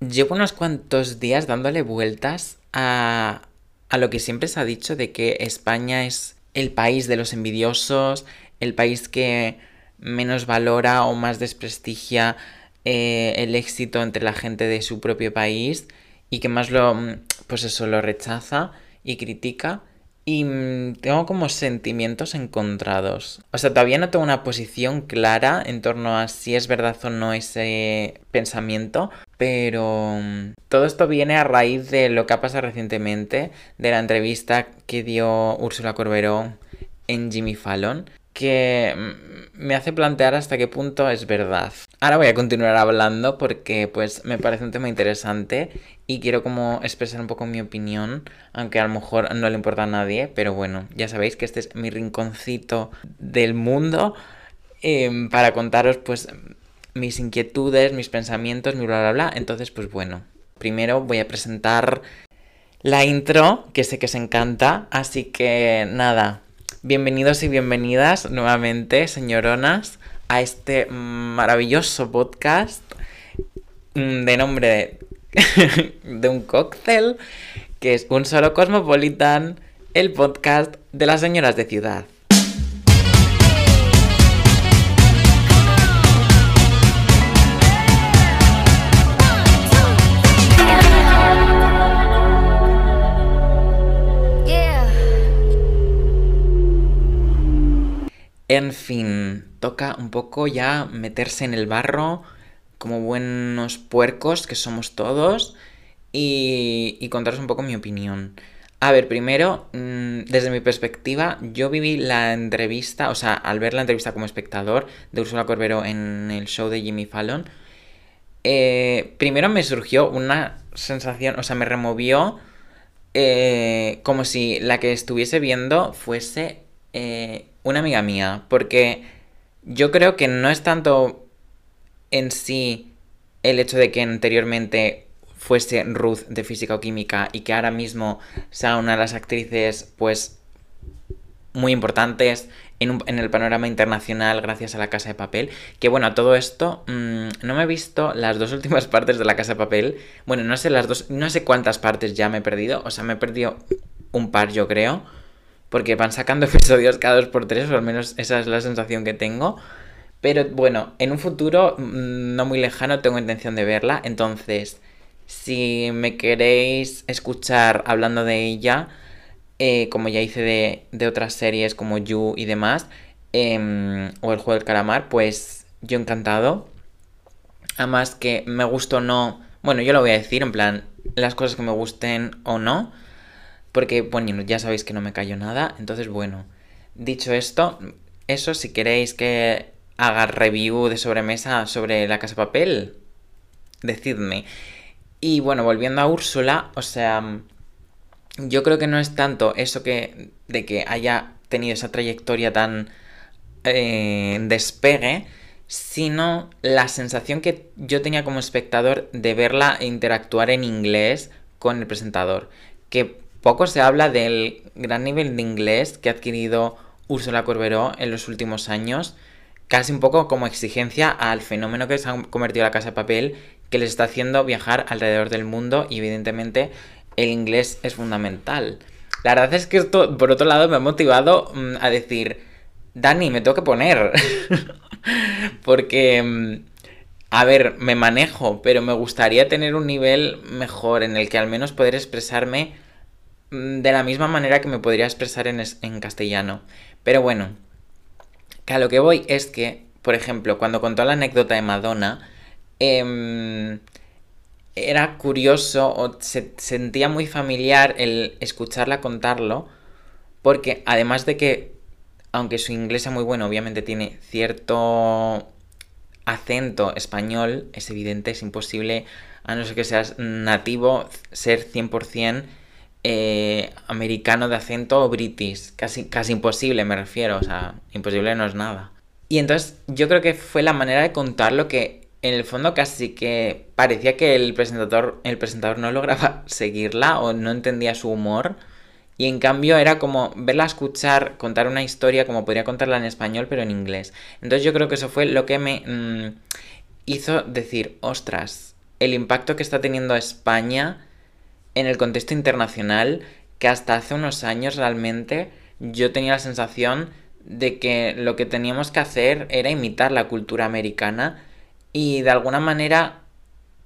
Llevo unos cuantos días dándole vueltas a, a lo que siempre se ha dicho de que España es el país de los envidiosos, el país que menos valora o más desprestigia eh, el éxito entre la gente de su propio país y que más lo, pues eso, lo rechaza y critica. Y tengo como sentimientos encontrados. O sea, todavía no tengo una posición clara en torno a si es verdad o no ese pensamiento. Pero mm, todo esto viene a raíz de lo que ha pasado recientemente, de la entrevista que dio Úrsula Corberó en Jimmy Fallon, que me hace plantear hasta qué punto es verdad. Ahora voy a continuar hablando porque pues me parece un tema interesante y quiero como expresar un poco mi opinión, aunque a lo mejor no le importa a nadie, pero bueno, ya sabéis que este es mi rinconcito del mundo em, para contaros pues mis inquietudes, mis pensamientos, mi bla bla bla. Entonces pues bueno, primero voy a presentar la intro, que sé que os encanta, así que nada, bienvenidos y bienvenidas nuevamente, señoronas a este maravilloso podcast mm, de nombre de, un cóctel, que es Un Solo Cosmopolitan, el podcast de las señoras de ciudad. En fin, toca un poco ya meterse en el barro como buenos puercos que somos todos y, contaros un poco mi opinión. A ver, primero, mm, desde mi perspectiva, yo viví la entrevista, o sea, al ver la entrevista como espectador de Ursula Corbero en el show de Jimmy Fallon, eh, primero me surgió una sensación, o sea, me removió eh, como si la que estuviese viendo fuese eh, una amiga mía, porque yo creo que no es tanto en sí el hecho de que anteriormente fuese Ruth de física o química y que ahora mismo sea una de las actrices pues muy importantes en, el panorama internacional gracias a la Casa de Papel. Que bueno, todo esto mm, no me he visto las dos últimas partes de la Casa de Papel. Bueno, no sé las dos, no sé cuántas partes ya me he perdido. O sea, me he perdido un par yo creo porque van sacando episodios cada dos por tres, o al menos esa es la sensación que tengo. Pero bueno, en un futuro mm, no muy lejano tengo intención de verla, entonces si me queréis escuchar hablando de ella, eh, como ya hice de, otras series como You y demás, em, o el juego del calamar, pues yo encantado. Además que me gusto o no, bueno, yo lo voy a decir en plan, las cosas que me gusten o no. Porque, bueno, ya sabéis que no me callo nada. Entonces, bueno, dicho esto, eso, si queréis que haga review de sobremesa sobre la casa papel, decidme. Y bueno, volviendo a Úrsula, o sea, yo creo que no es tanto eso que de que haya tenido esa trayectoria tan eh, despegue, sino la sensación que yo tenía como espectador de verla interactuar en inglés con el presentador. Que poco se habla del gran nivel de inglés que ha adquirido Úrsula Corberó en los últimos años, casi un poco como exigencia al fenómeno que se ha convertido la Casa de Papel, que les está haciendo viajar alrededor del mundo y evidentemente el inglés es fundamental. La verdad es que esto, por otro lado, me ha motivado mm, a decir, Dani, me tengo que poner. Porque, mm, a ver, me manejo, pero me gustaría tener un nivel mejor en el que al menos poder expresarme de la misma manera que me podría expresar en, en castellano. Pero bueno, que a lo que voy es que, por ejemplo, cuando contó la anécdota de Madonna, em, era curioso o se sentía muy familiar el escucharla contarlo, porque además de que, aunque su inglés es muy bueno, obviamente tiene cierto acento español, es evidente, es imposible, a no ser que seas nativo, ser 100% eh, americano de acento british. Casi, casi imposible, me refiero. O sea, imposible no es nada. Y entonces yo creo que fue la manera de contarlo que en el fondo casi que parecía que el presentador, el presentador no lograba seguirla o no entendía su humor. Y en cambio era como verla escuchar, contar una historia como podría contarla en español, pero en inglés. Entonces yo creo que eso fue lo que me mm, hizo decir, ostras, el impacto que está teniendo España en el contexto internacional, que hasta hace unos años realmente yo tenía la sensación de que lo que teníamos que hacer era imitar la cultura americana y de alguna manera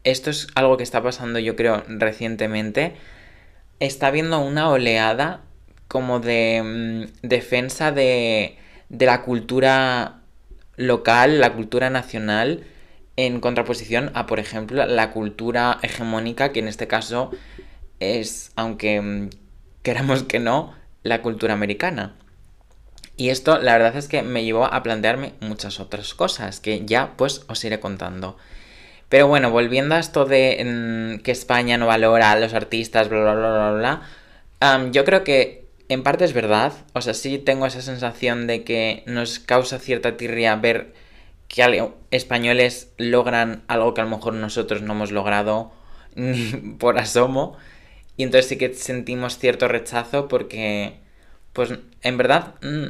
esto es algo que está pasando yo creo recientemente. Está habiendo una oleada como de mm, defensa de, de la cultura local, la cultura nacional, en contraposición a, por ejemplo, la cultura hegemónica, que en este caso es, aunque mm, queramos que no, la cultura americana. Y esto la verdad es que me llevó a plantearme muchas otras cosas que ya pues os iré contando. Pero bueno, volviendo a esto de mm, que España no valora a los artistas, bla, bla, bla, bla, bla, yo creo que en parte es verdad. O sea, sí tengo esa sensación de que nos causa cierta tirria ver que españoles logran algo que a lo mejor nosotros no hemos logrado ni por asomo. Y entonces sí que sentimos cierto rechazo porque, pues en verdad, mm,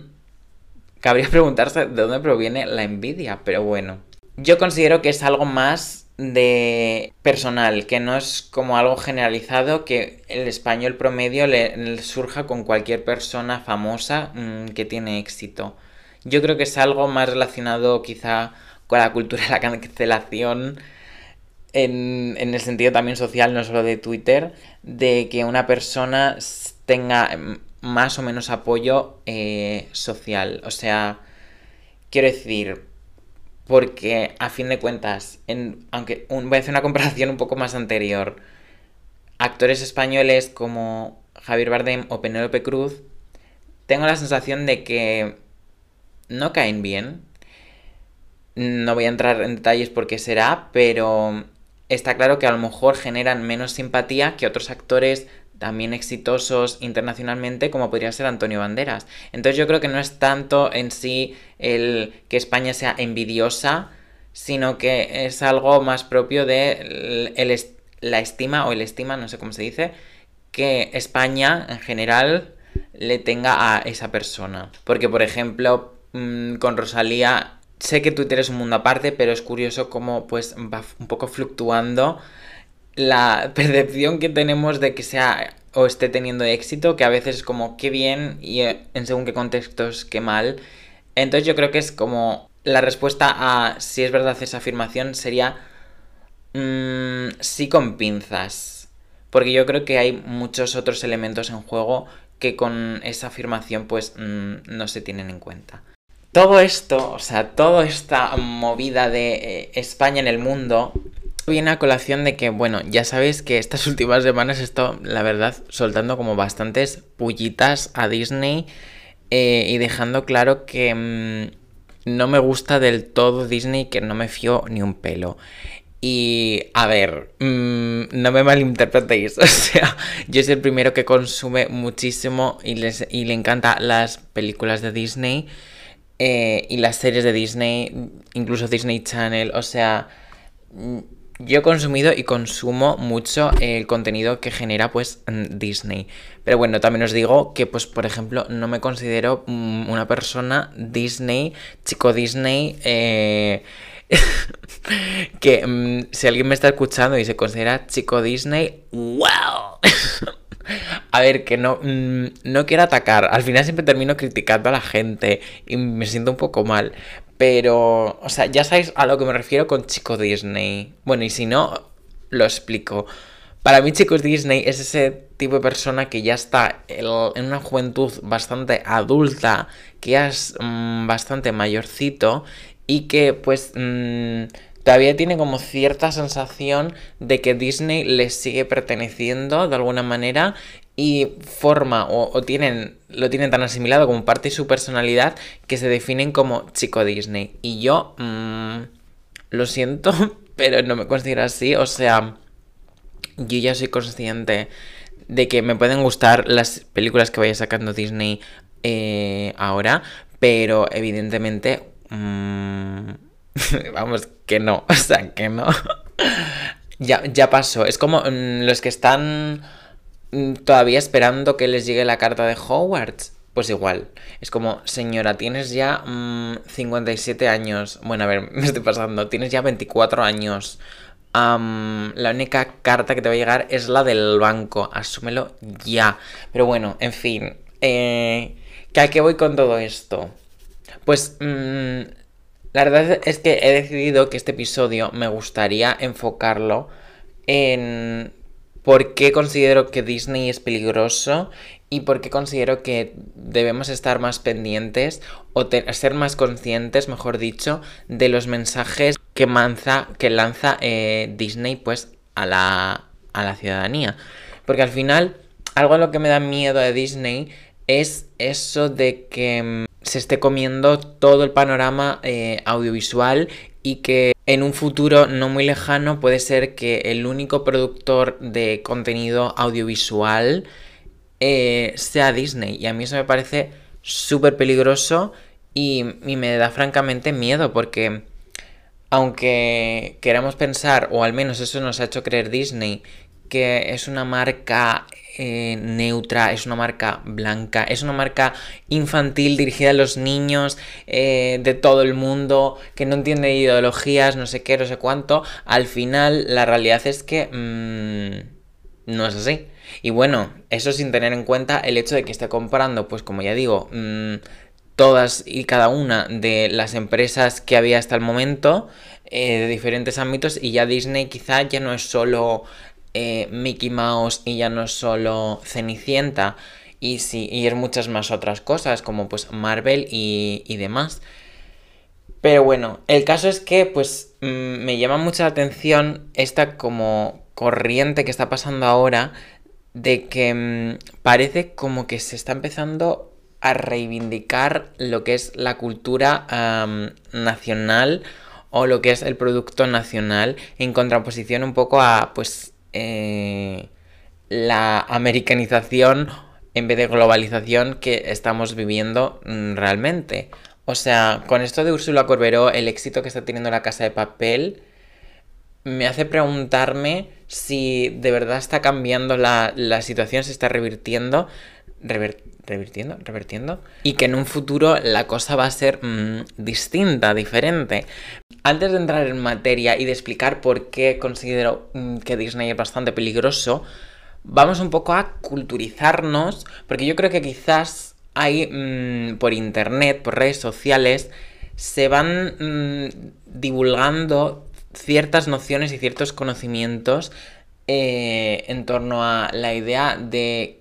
cabría preguntarse de dónde proviene la envidia, pero bueno. Yo considero que es algo más de personal, que no es como algo generalizado que el español promedio le, surja con cualquier persona famosa mm, que tiene éxito. Yo creo que es algo más relacionado quizá con la cultura de la cancelación en, el sentido también social, no solo de Twitter, de que una persona tenga más o menos apoyo eh, social. O sea, quiero decir, porque a fin de cuentas, en, aunque voy a hacer una comparación un poco más anterior, actores españoles como Javier Bardem o Penélope Cruz, tengo la sensación de que no caen bien. No voy a entrar en detalles por qué será, pero está claro que a lo mejor generan menos simpatía que otros actores también exitosos internacionalmente como podría ser Antonio Banderas. Entonces yo creo que no es tanto en sí el que España sea envidiosa, sino que es algo más propio de la estima o el estima, no sé cómo se dice, que España en general le tenga a esa persona. Porque por ejemplo, mm, con Rosalía sé que Twitter es un mundo aparte, pero es curioso cómo pues va un poco fluctuando la percepción que tenemos de que sea o esté teniendo éxito, que a veces es como qué bien y eh, en según qué contextos qué mal. Entonces yo creo que es como la respuesta a si es verdad esa afirmación sería mmm, sí con pinzas. Porque yo creo que hay muchos otros elementos en juego que con esa afirmación pues mm, no se tienen en cuenta. Todo esto, o sea, toda esta movida de eh, España en el mundo viene a colación de que, bueno, ya sabéis que estas últimas semanas he estado, la verdad, soltando como bastantes pullitas a Disney eh, y dejando claro que mm, no me gusta del todo Disney, que no me fío ni un pelo. Y a ver, mm, no me malinterpretéis, o sea, yo soy el primero que consume muchísimo y, les, y le encanta las películas de Disney. Eh, y las series de Disney, incluso Disney Channel, o sea, mm, yo he consumido y consumo mucho el contenido que genera pues Disney. Pero bueno, también os digo que pues por ejemplo no me considero mm, una persona Disney, chico Disney, eh, que mm, si alguien me está escuchando y se considera chico Disney, wow. A ver, que no, mm, no quiero atacar. Al final siempre termino criticando a la gente y me siento un poco mal. Pero, o sea, ya sabéis a lo que me refiero con chico Disney. Bueno, y si no, lo explico. Para mí, chicos Disney es ese tipo de persona que ya está en una juventud bastante adulta, que ya es mm, bastante mayorcito y que pues mm, todavía tiene como cierta sensación de que Disney le sigue perteneciendo de alguna manera y forma o, tienen lo tienen tan asimilado como parte de su personalidad que se definen como chico Disney. Y yo mm, lo siento pero no me considero así. O sea yo ya soy consciente de que me pueden gustar las películas que vaya sacando Disney eh, ahora pero evidentemente mm, vamos que no o sea que no ya, ya pasó es como mm, los que están Mm, todavía esperando que les llegue la carta de Hogwarts. Pues igual, es como, señora, tienes ya 57 mm, años. Bueno, a ver, me estoy pasando. Tienes ya 24 años. la única carta que te va a llegar es la del banco. Asúmelo ya. Pero bueno, en fin. Eh, ¿A qué voy con todo esto? Pues la verdad es que he decidido que este episodio me gustaría enfocarlo en por qué considero que Disney es peligroso y por qué considero que debemos estar más pendientes o ser más conscientes, mejor dicho, de los mensajes que, que lanza eh, Disney pues a la, a la ciudadanía. Porque al final, algo a lo que me da miedo de Disney es eso de que mm, se esté comiendo todo el panorama eh, audiovisual y que en un futuro no muy lejano puede ser que el único productor de contenido audiovisual eh, sea Disney. Y a mí eso me parece súper peligroso y, me da francamente miedo porque aunque queramos pensar, o al menos eso nos ha hecho creer Disney, que es una marca eh, neutra, es una marca blanca, es una marca infantil dirigida a los niños eh, de todo el mundo, que no entiende ideologías, no sé qué, no sé cuánto, al final la realidad es que mm, no es así. Y bueno, eso sin tener en cuenta el hecho de que esté comprando, pues como ya digo, mm, todas y cada una de las empresas que había hasta el momento eh, de diferentes ámbitos y ya Disney quizá ya no es solo eh, Mickey Mouse y ya no solo Cenicienta y, sí, y es muchas más otras cosas como pues Marvel y, y demás. Pero bueno, el caso es que pues mm, me llama mucha atención esta como corriente que está pasando ahora de que mm, parece como que se está empezando a reivindicar lo que es la cultura nacional o lo que es el producto nacional en contraposición un poco a pues eh, la americanización en vez de globalización que estamos viviendo mm, realmente. O sea, con esto de Úrsula Corberó, el éxito que está teniendo la casa de papel, me hace preguntarme si de verdad está cambiando la, situación, se está revirtiendo, revirtiendo, revirtiendo, y que en un futuro la cosa va a ser mm, distinta, diferente. Antes de entrar en materia y de explicar por qué considero mm, que Disney es bastante peligroso, vamos un poco a culturizarnos, porque yo creo que quizás hay mm, por internet, por redes sociales, se van divulgando ciertas nociones y ciertos conocimientos eh, en torno a la idea de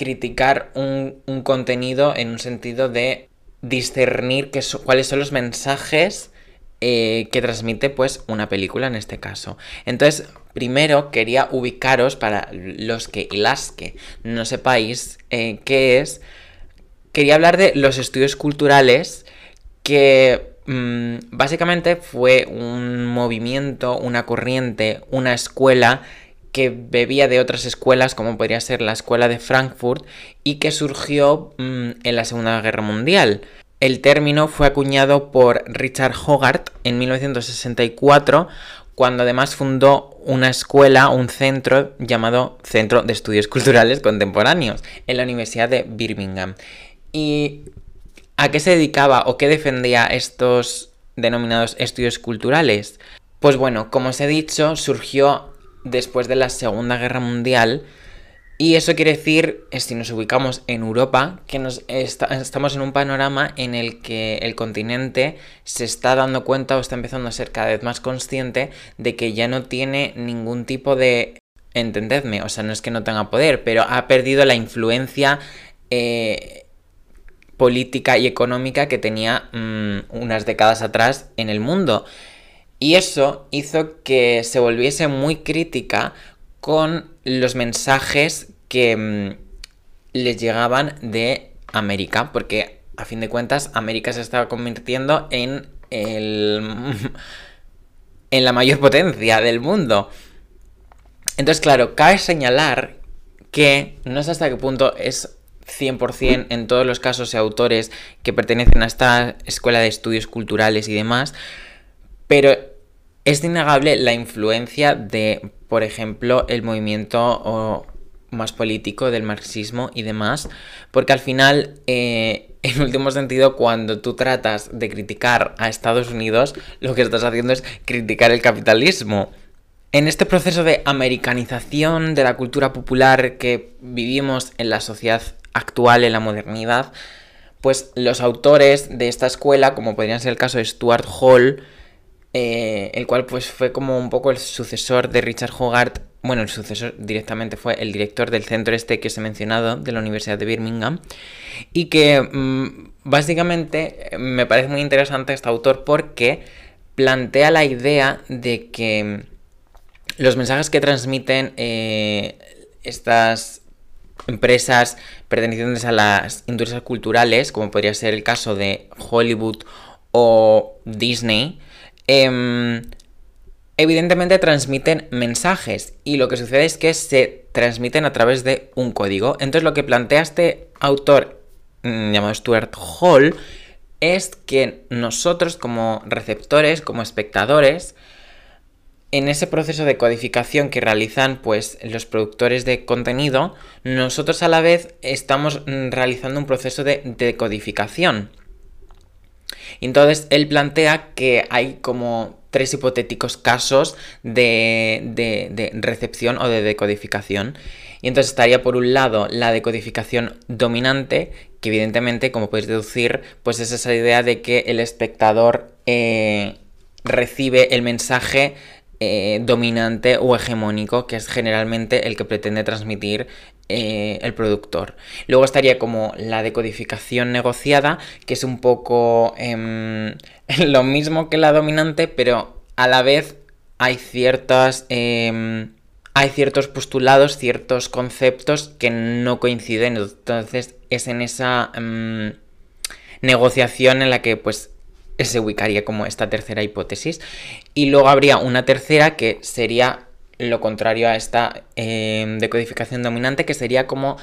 criticar un, contenido en un sentido de discernir cuáles son los mensajes eh, que transmite pues una película en este caso. Entonces, primero quería ubicaros para los que y las que no sepáis eh, qué es. Quería hablar de los estudios culturales que Mm, básicamente fue un movimiento, una corriente, una escuela que bebía de otras escuelas, como podría ser la escuela de Frankfurt, y que surgió mm, en la Segunda Guerra Mundial. El término fue acuñado por Richard Hogarth en 1964, cuando además fundó una escuela, un centro llamado Centro de Estudios Culturales Contemporáneos, en la Universidad de Birmingham. Y ¿A qué se dedicaba o qué defendía estos denominados estudios culturales? Pues bueno, como os he dicho, surgió después de la Segunda Guerra Mundial y eso quiere decir, si nos ubicamos en Europa, que nos estamos en un panorama en el que el continente se está dando cuenta o está empezando a ser cada vez más consciente de que ya no tiene ningún tipo de... Entendedme, o sea, no es que no tenga poder, pero ha perdido la influencia eh, política y económica que tenía mm, unas décadas atrás en el mundo. Y eso hizo que se volviese muy crítica con los mensajes que mm, les llegaban de América, porque a fin de cuentas América se estaba convirtiendo en el en la mayor potencia del mundo. Entonces, claro, cabe señalar que no sé hasta qué punto es 100% en todos los casos y autores que pertenecen a esta escuela de estudios culturales y demás, pero es innegable la influencia de, por ejemplo, el movimiento más político del marxismo y demás, porque al final, eh, en último sentido, cuando tú tratas de criticar a Estados Unidos, lo que estás haciendo es criticar el capitalismo. En este proceso de americanización de la cultura popular que vivimos en la sociedad actual, en la modernidad, pues los autores de esta escuela, como podrían ser el caso de Stuart Hall, eh, el cual pues fue como un poco el sucesor de Richard Hogarth, bueno, el sucesor directamente fue el director del centro este que os he mencionado, de la Universidad de Birmingham, y que mm, básicamente me parece muy interesante este autor porque plantea la idea de que los mensajes que transmiten eh, estas empresas pertenecientes a las industrias culturales, como podría ser el caso de Hollywood o Disney, Em, evidentemente transmiten mensajes y lo que sucede es que se transmiten a través de un código. Entonces lo que plantea este autor mm, llamado Stuart Hall es que nosotros como receptores, como espectadores, en ese proceso de codificación que realizan pues los productores de contenido, nosotros a la vez estamos mm, realizando un proceso de decodificación. Entonces él plantea que hay como tres hipotéticos casos de, recepción o de decodificación. Y entonces estaría por un lado la decodificación dominante, que evidentemente, como podéis deducir, pues es esa idea de que el espectador eh, recibe el mensaje eh, dominante o hegemónico, que es generalmente el que pretende transmitir eh, el productor. Luego estaría como la decodificación negociada, que es un poco em, lo mismo que la dominante, pero a la vez hay ciertas... Em, hay ciertos postulados, ciertos conceptos que no coinciden, entonces es en esa em, negociación en la que pues se ubicaría como esta tercera hipótesis. Y luego habría una tercera que sería lo contrario a esta em, decodificación dominante, que sería como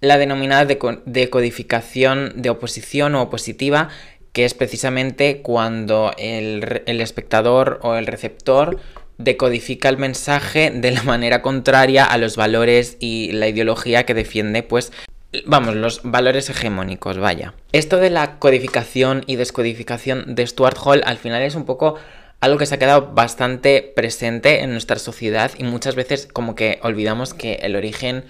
la denominada decodificación de oposición o opositiva, que es precisamente cuando el, el espectador o el receptor decodifica el mensaje de la manera contraria a los valores y la ideología que defiende pues Vamos, los valores hegemónicos, vaya. Esto de la codificación y descodificación de Stuart Hall al final es un poco algo que se ha quedado bastante presente en nuestra sociedad y muchas veces como que olvidamos que el origen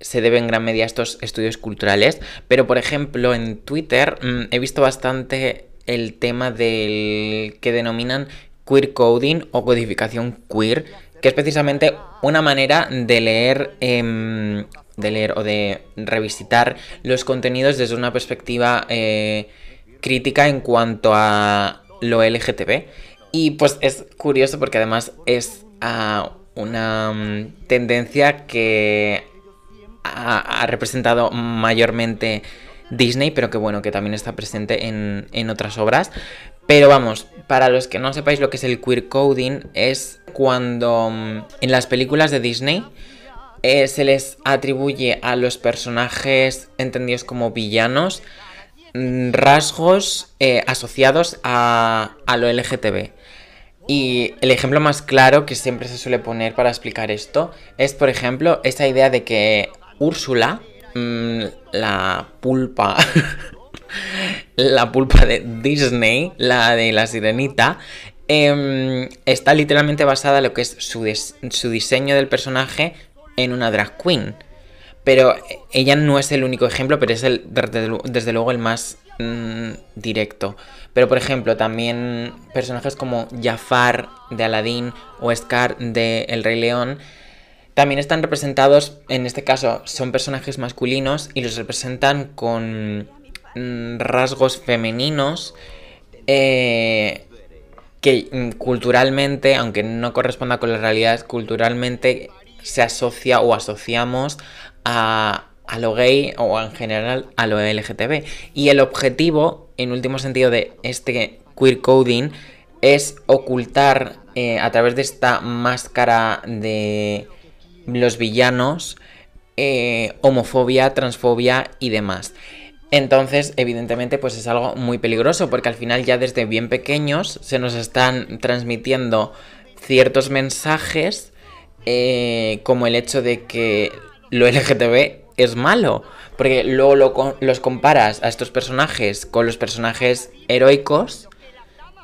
se debe en gran medida a estos estudios culturales. Pero por ejemplo en Twitter mm, he visto bastante el tema del que denominan queer coding o codificación queer, que es precisamente una manera de leer em, de leer o de revisitar los contenidos desde una perspectiva eh, crítica en cuanto a lo LGTB. Y pues es curioso porque además es ah, una mm, tendencia que ha, representado mayormente Disney, pero que bueno, que también está presente en, en otras obras. Pero vamos, para los que no sepáis lo que es el queer coding, es cuando mm, en las películas de Disney eh, se les atribuye a los personajes entendidos como villanos mm, rasgos eh, asociados a, lo LGTB. Y el ejemplo más claro que siempre se suele poner para explicar esto es, por ejemplo, esa idea de que Úrsula, mm, la pulpa, la pulpa de Disney, la de la sirenita, em, está literalmente basada en lo que es su, su diseño del personaje en una drag queen. Pero ella no es el único ejemplo, pero es el, desde luego el más mm, directo. Pero por ejemplo, también personajes como Jafar de Aladdin o Scar de El Rey León también están representados, en este caso son personajes masculinos y los representan con mm, rasgos femeninos eh, que mm, culturalmente, aunque no corresponda con la realidad, culturalmente se asocia o asociamos a, lo gay o en general a lo LGTB. Y el objetivo, en último sentido, de este queer coding es ocultar eh, a través de esta máscara de los villanos eh, homofobia, transfobia y demás. Entonces, evidentemente, pues es algo muy peligroso porque al final ya desde bien pequeños se nos están transmitiendo ciertos mensajes eh, como el hecho de que lo LGTB es malo. Porque luego los comparas a estos personajes con los personajes heroicos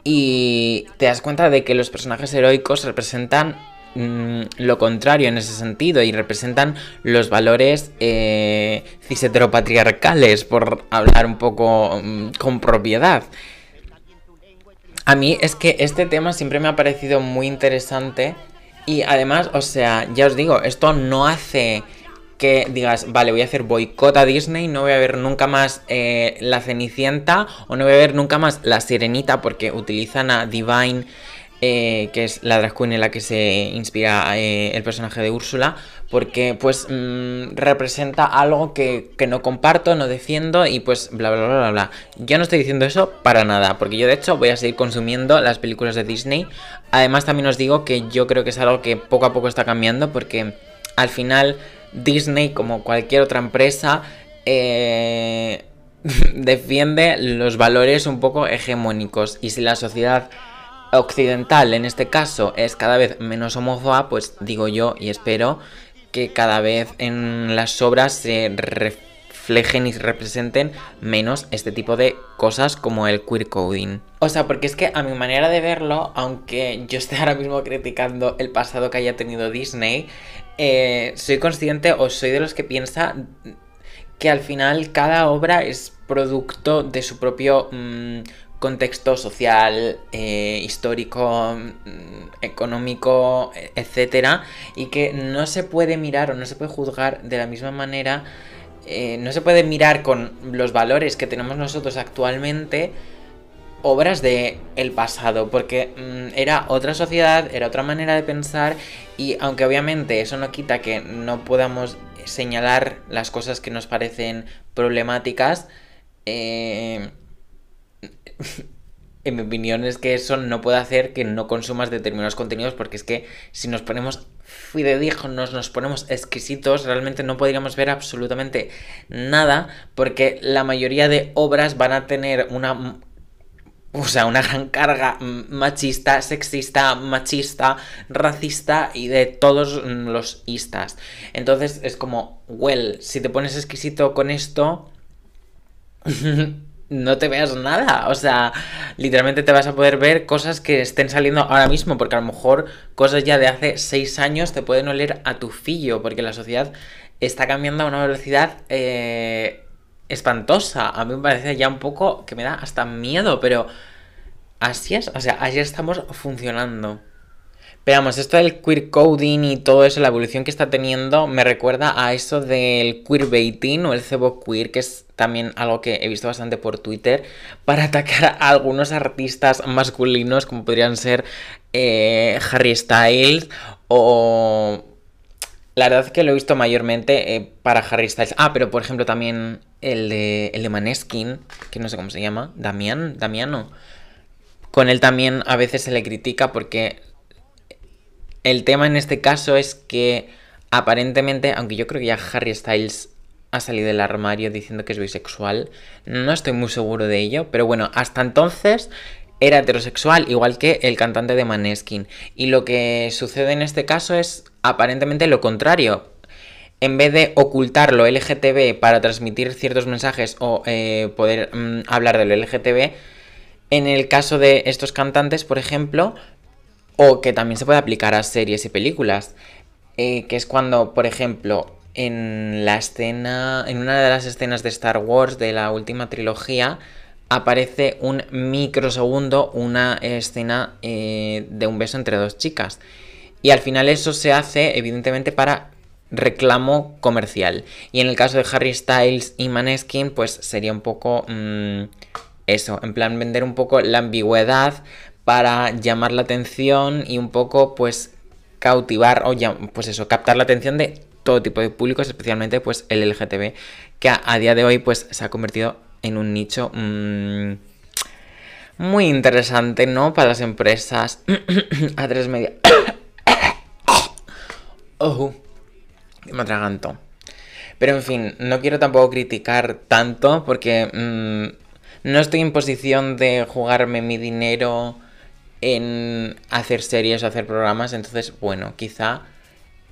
y te das cuenta de que los personajes heroicos representan mm, lo contrario en ese sentido y representan los valores eh, ciseteropatriarcales, por hablar un poco mm, con propiedad. A mí es que este tema siempre me ha parecido muy interesante y además, o sea, ya os digo, esto no hace que digas, vale, voy a hacer boicot a Disney, no voy a ver nunca más eh, La Cenicienta o no voy a ver nunca más La Sirenita porque utilizan a Divine, eh, que es la drag queen en la que se inspira eh, el personaje de Úrsula, porque pues mm, representa algo que, que, no comparto, no defiendo y pues bla bla bla bla bla. Yo no estoy diciendo eso para nada, porque yo de hecho voy a seguir consumiendo las películas de Disney. Además también os digo que yo creo que es algo que poco a poco está cambiando porque al final Disney, como cualquier otra empresa, eh, defiende los valores un poco hegemónicos. Y si la sociedad occidental, en este caso, es cada vez menos homófoba, pues digo yo y espero que cada vez en las obras se reflejen y representen menos este tipo de cosas como el queer coding. O sea, porque es que a mi manera de verlo, aunque yo esté ahora mismo criticando el pasado que haya tenido Disney, eh, soy consciente o soy de los que piensa que al final cada obra es producto de su propio mm, contexto social, eh, histórico, mm, económico, etcétera, y que no se puede mirar o no se puede juzgar de la misma manera, eh, no se puede mirar con los valores que tenemos nosotros actualmente obras de el pasado, porque mm, era otra sociedad, era otra manera de pensar y aunque obviamente eso no quita que no podamos señalar las cosas que nos parecen problemáticas, eh, en mi opinión es que eso no puede hacer que no consumas determinados contenidos porque es que si nos ponemos fidedignos, nos ponemos exquisitos, realmente no podríamos ver absolutamente nada porque la mayoría de obras van a tener una o sea, una gran carga machista, sexista, machista, racista y de todos los istas. Entonces es como, well, si te pones exquisito con esto, no te veas nada. O sea, literalmente te vas a poder ver cosas que estén saliendo ahora mismo, porque a lo mejor cosas ya de hace seis años te pueden oler a tu fillo, porque la sociedad está cambiando a una velocidad... Eh, espantosa. A mí me parece ya un poco que me da hasta miedo, pero así es. O sea, así estamos funcionando. Veamos, esto del queer coding y todo eso, la evolución que está teniendo, me recuerda a eso del queerbaiting o el cebo queer, que es también algo que he visto bastante por Twitter, para atacar a algunos artistas masculinos, como podrían ser eh, Harry Styles o la verdad es que lo he visto mayormente eh, para Harry Styles. Ah, pero por ejemplo también el de, el de Maneskin, que no sé cómo se llama, Damián, Damiano. Con él también a veces se le critica porque el tema en este caso es que aparentemente, aunque yo creo que ya Harry Styles ha salido del armario diciendo que es bisexual, no estoy muy seguro de ello, pero bueno, hasta entonces era heterosexual, igual que el cantante de Maneskin. Y lo que sucede en este caso es aparentemente lo contrario. En vez de ocultar lo LGTB para transmitir ciertos mensajes o eh, poder mm, hablar de lo LGTB, en el caso de estos cantantes, por ejemplo, o que también se puede aplicar a series y películas, eh, que es cuando, por ejemplo, en la escena, en una de las escenas de Star Wars de la última trilogía, aparece un microsegundo, una escena eh, de un beso entre dos chicas. Y al final eso se hace evidentemente para reclamo comercial. Y en el caso de Harry Styles y Maneskin, pues sería un poco mm, eso, en plan vender un poco la ambigüedad para llamar la atención y un poco pues cautivar o ya, pues eso, captar la atención de todo tipo de públicos, especialmente pues el LGTB, que a, día de hoy pues se ha convertido en un nicho mmm, muy interesante, ¿no? Para las empresas. a tres media. oh, me atraganto. Pero en fin, no quiero tampoco criticar tanto porque mmm, no estoy en posición de jugarme mi dinero en hacer series o hacer programas, entonces, bueno, quizá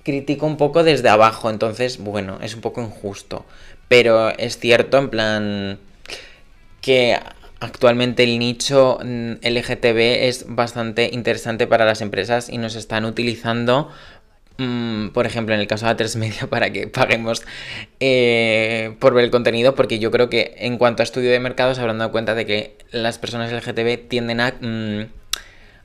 critico un poco desde abajo, entonces, bueno, es un poco injusto. Pero es cierto, en plan, que actualmente el nicho mm, LGTB es bastante interesante para las empresas y nos están utilizando mm, por ejemplo, en el caso de A3 Media, para que paguemos eh, por ver el contenido, porque yo creo que en cuanto a estudio de mercado se habrán dado cuenta de que las personas LGTB tienden a mm,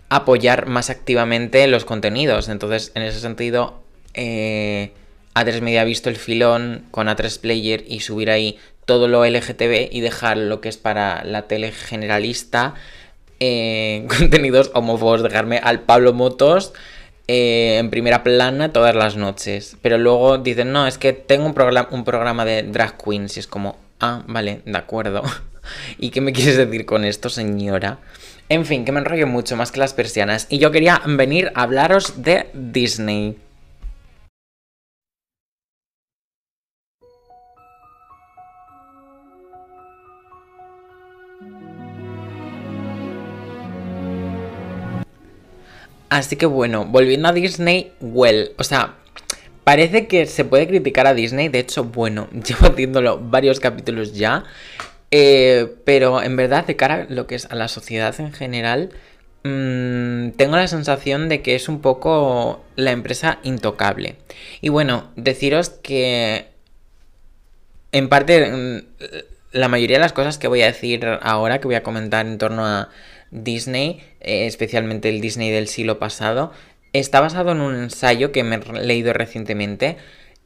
apoyar más activamente los contenidos. Entonces, en ese sentido, eh, A3 Media ha visto el filón con A3 Player y subir ahí todo lo LGTB y dejar lo que es para la tele generalista, eh, contenidos homófobos, dejarme al Pablo Motos eh, en primera plana todas las noches. Pero luego dicen, no, es que tengo un, programa un programa de drag queens y es como, ah, vale, de acuerdo. ¿Y qué me quieres decir con esto, señora? En fin, que me enrollo mucho más que las persianas. Y yo quería venir a hablaros de Disney. Así que bueno, volviendo a Disney, well, o sea, parece que se puede criticar a Disney, de hecho, bueno, llevo haciéndolo varios capítulos ya, eh, pero en verdad, de cara a lo que es a la sociedad en general, mmm, tengo la sensación de que es un poco la empresa intocable. Y bueno, deciros que en parte mm, la mayoría de las cosas que voy a decir ahora, que voy a comentar en torno a Disney, eh, especialmente el Disney del siglo pasado, está basado en un ensayo que me he leído recientemente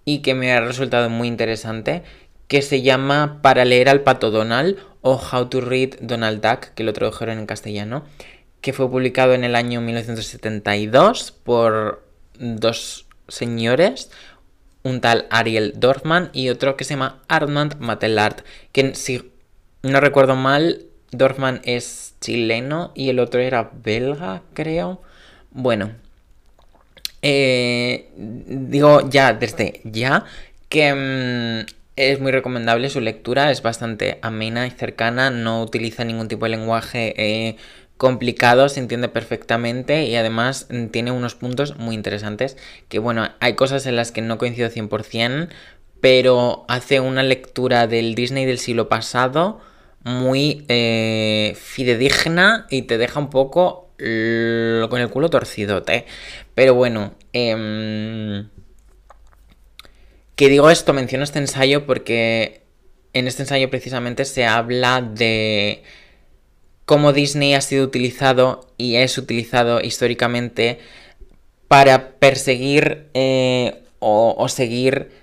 y que me ha resultado muy interesante, que se llama Para leer al pato Donald o How to Read Donald Duck, que lo tradujeron en castellano, que fue publicado en el año 1972 por dos señores, un tal Ariel Dorfman y otro que se llama Armand Matelart, que si no recuerdo mal, Dorfman es chileno y el otro era belga, creo. Bueno, eh, digo ya desde ya que mm, es muy recomendable su lectura, es bastante amena y cercana, no utiliza ningún tipo de lenguaje eh, complicado, se entiende perfectamente y además mm, tiene unos puntos muy interesantes que bueno, hay cosas en las que no coincido 100%, pero hace una lectura del Disney del siglo pasado muy eh, fidedigna y te deja un poco con el culo torcidote. Pero bueno, eh, que digo esto, menciono este ensayo porque en este ensayo precisamente se habla de cómo Disney ha sido utilizado y es utilizado históricamente para perseguir eh, o seguir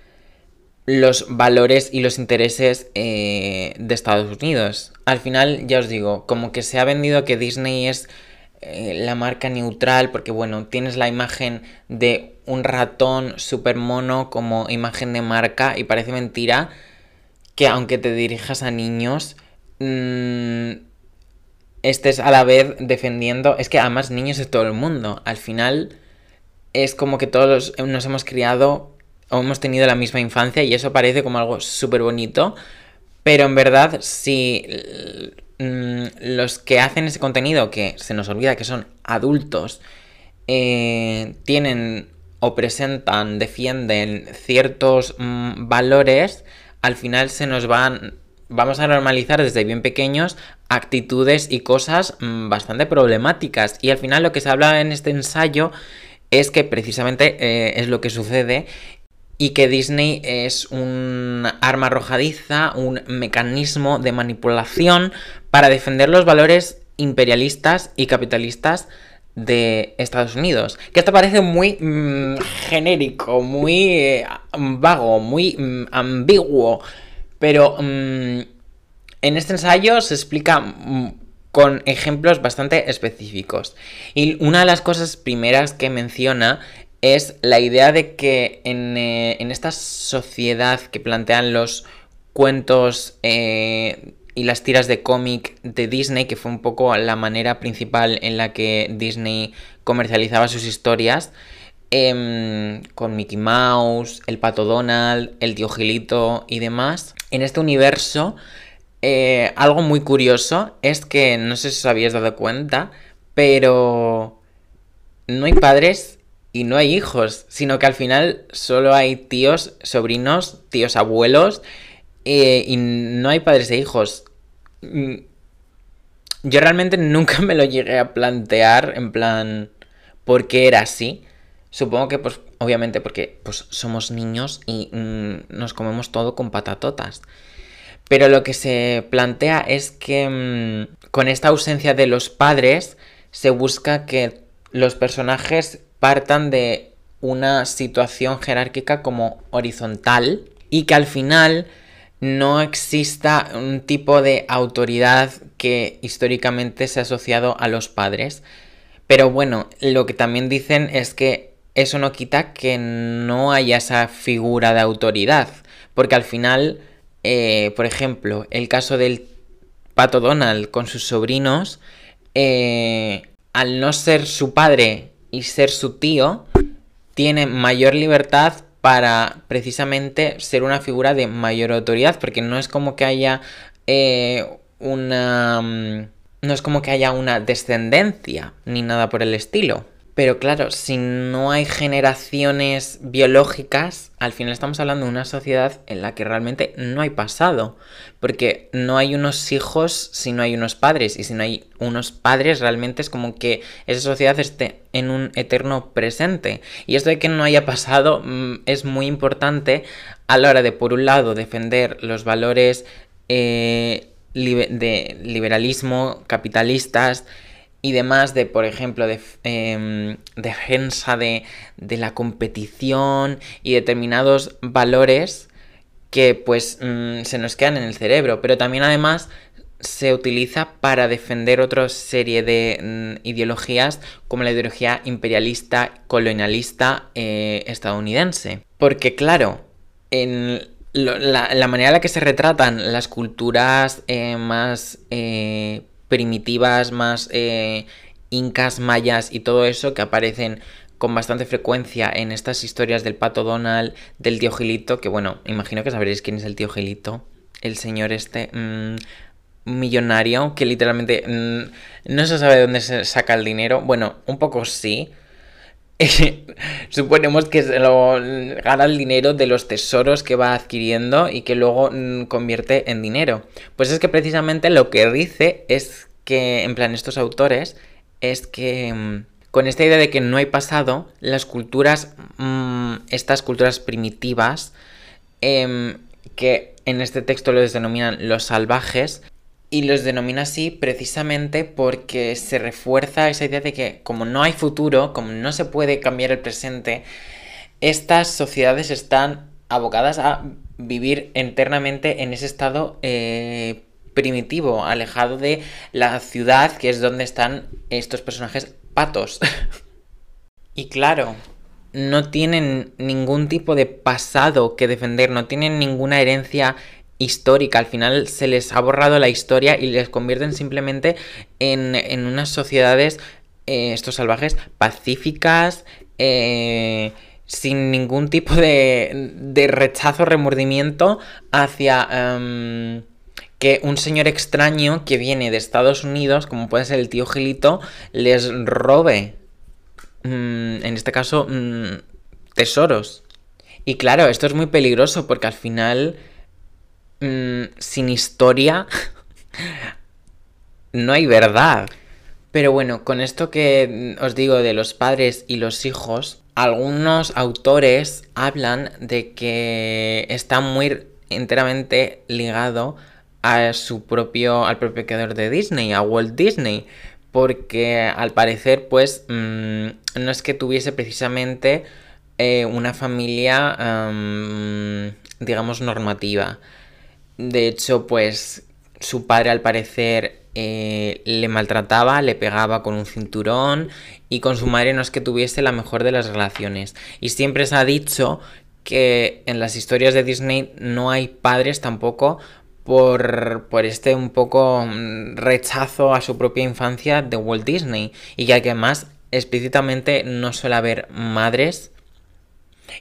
los valores y los intereses eh, de Estados Unidos. Al final, ya os digo, como que se ha vendido que Disney es eh, la marca neutral, porque bueno, tienes la imagen de un ratón super mono como imagen de marca y parece mentira que aunque te dirijas a niños, mmm, estés a la vez defendiendo, es que además niños de todo el mundo, al final es como que todos nos hemos criado o hemos tenido la misma infancia y eso parece como algo súper bonito, pero en verdad si mm, los que hacen ese contenido, que se nos olvida que son adultos, eh, tienen o presentan, defienden ciertos mm, valores, al final se nos van, vamos a normalizar desde bien pequeños actitudes y cosas mm, bastante problemáticas. Y al final lo que se habla en este ensayo es que precisamente eh, es lo que sucede y que Disney es un arma arrojadiza, un mecanismo de manipulación para defender los valores imperialistas y capitalistas de Estados Unidos. Que esto parece muy mm, genérico, muy eh, vago, muy mm, ambiguo, pero mm, en este ensayo se explica con ejemplos bastante específicos. Y una de las cosas primeras que menciona es la idea de que en, eh, esta sociedad que plantean los cuentos eh, y las tiras de cómic de Disney, que fue un poco la manera principal en la que Disney comercializaba sus historias, em, con Mickey Mouse, el Pato Donald, el Tío Gilito y demás, en este universo, eh, algo muy curioso es que, no sé si os habéis dado cuenta, pero no hay padres y no hay hijos, sino que al final solo hay tíos, sobrinos, tíos abuelos eh, y no hay padres e hijos. Mm, yo realmente nunca me lo llegué a plantear en plan, ¿por qué era así? Supongo que, pues, obviamente porque pues, somos niños y mm, nos comemos todo con patatotas. Pero lo que se plantea es que mm, con esta ausencia de los padres se busca que los personajes partan de una situación jerárquica como horizontal y que al final no exista un tipo de autoridad que históricamente se ha asociado a los padres. Pero bueno, lo que también dicen es que eso no quita que no haya esa figura de autoridad. Porque al final, eh, por ejemplo, el caso del Pato Donald con sus sobrinos, eh, al no ser su padre y ser su tío, tiene mayor libertad para precisamente ser una figura de mayor autoridad, porque no es como que haya eh, una... Mm, no es como que haya una descendencia, ni nada por el estilo. Pero claro, si no hay generaciones biológicas, al final estamos hablando de una sociedad en la que realmente no hay pasado. Porque no hay unos hijos si no hay unos padres. Y si no hay unos padres, realmente es como que esa sociedad esté en un eterno presente. Y esto de que no haya pasado mm, es muy importante a la hora de, por un lado, defender los valores eh, de liberalismo, capitalistas, y demás de, por ejemplo, de, em, defensa de, de, la competición y determinados valores que pues mm, se nos quedan en el cerebro, pero también además se utiliza para defender otra serie de mm, ideologías como la ideología imperialista colonialista eh, estadounidense. Porque claro, en la, manera en la que se retratan las culturas eh, más eh, primitivas, más eh, incas, mayas y todo eso que aparecen con bastante frecuencia en estas historias del pato Donald, del tío Gilito, que bueno, imagino que sabréis quién es el tío Gilito, el señor este mm, millonario que literalmente mm, no se sabe de dónde se saca el dinero, bueno, un poco sí. Suponemos que se lo gana el dinero de los tesoros que va adquiriendo y que luego mm, convierte en dinero. Pues es que precisamente lo que dice es que, en plan, estos autores, es que mm, con esta idea de que no hay pasado, las culturas, mm, estas culturas primitivas, em, que en este texto los denominan los salvajes, y los denomina así precisamente porque se refuerza esa idea de que como no hay futuro, como no se puede cambiar el presente, estas sociedades están abocadas a vivir internamente en ese estado eh, primitivo, alejado de la ciudad, que es donde están estos personajes patos. y claro, no tienen ningún tipo de pasado que defender, no tienen ninguna herencia histórica. Al final se les ha borrado la historia y les convierten simplemente en, unas sociedades, eh, estos salvajes, pacíficas, eh, sin ningún tipo de, de rechazo, remordimiento hacia... Em, que un señor extraño que viene de Estados Unidos, como puede ser el tío Gilito, les robe, mm, en este caso, mm, tesoros. Y claro, esto es muy peligroso porque al final Mm, sin historia no hay verdad. Pero bueno, con esto que os digo de los padres y los hijos, algunos autores hablan de que está muy enteramente ligado a su propio, al propio creador de Disney, a Walt Disney, porque al parecer, pues, mm, no es que tuviese precisamente eh, una familia, digamos, normativa. De hecho, pues su padre al parecer eh, le maltrataba, le pegaba con un cinturón y con su madre no es que tuviese la mejor de las relaciones. Y siempre se ha dicho que en las historias de Disney no hay padres tampoco por, por este un poco mm, rechazo a su propia infancia de Walt Disney y que además explícitamente no suele haber madres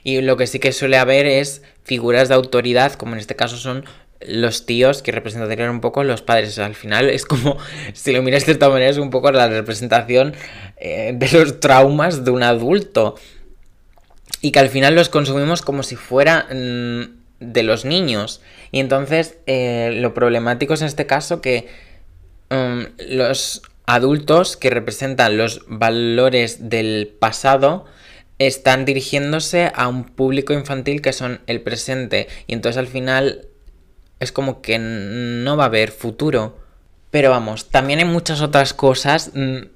y lo que sí que suele haber es figuras de autoridad como en este caso son los tíos que representarían un poco los padres. al final es como, si lo miras de esta manera, es un poco la representación eh, de los traumas de un adulto. Y que al final los consumimos como si fuera de los niños. Y entonces eh, lo problemático es en este caso que um, los adultos que representan los valores del pasado están dirigiéndose a un público infantil que son el presente y entonces al final es como que no va a haber futuro. Pero vamos, también hay muchas otras cosas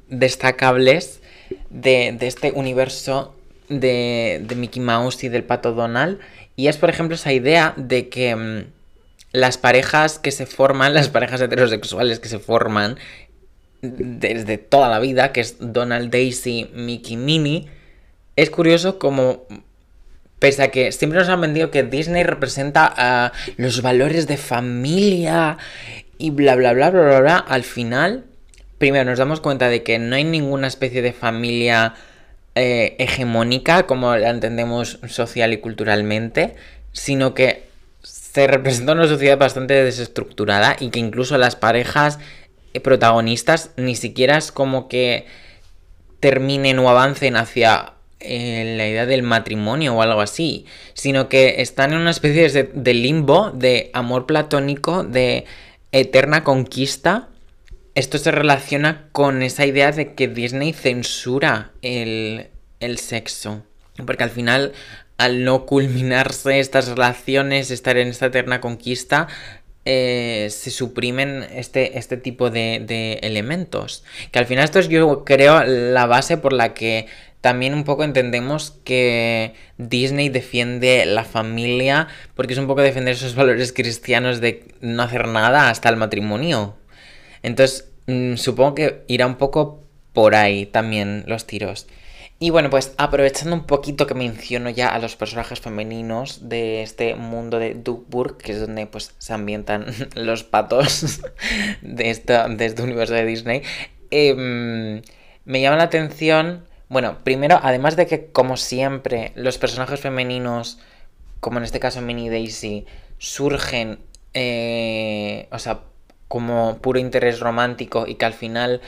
destacables de, este universo de, Mickey Mouse y del pato Donald. Y es, por ejemplo, esa idea de que mm, las parejas que se forman, las parejas heterosexuales que se forman desde toda la vida, que es Donald Daisy, Mickey Minnie, es curioso como pese a que siempre nos han vendido que Disney representa los valores de familia y bla bla bla bla bla bla, al final, primero nos damos cuenta de que no hay ninguna especie de familia eh, hegemónica como la entendemos social y culturalmente, sino que se representa una sociedad bastante desestructurada y que incluso las parejas protagonistas ni siquiera es como que terminen o avancen hacia la idea del matrimonio o algo así, sino que están en una especie de, limbo, de amor platónico, de eterna conquista. Esto se relaciona con esa idea de que Disney censura el, el sexo. Porque al final, al no culminarse estas relaciones, estar en esta eterna conquista, eh, se suprimen este, este tipo de, de, elementos. Que al final esto es yo creo la base por la que también un poco entendemos que Disney defiende la familia porque es un poco defender esos valores cristianos de no hacer nada hasta el matrimonio. Entonces, mm, supongo que irá un poco por ahí también los tiros. Y bueno, pues aprovechando un poquito que menciono ya a los personajes femeninos de este mundo de Duckburg, que es donde pues se ambientan los patos de, esta, de este universo de Disney, em, me llama la atención bueno, primero, además de que, como siempre, los personajes femeninos, como en este caso Minnie Daisy, surgen, eh, o sea, como puro interés romántico y que al final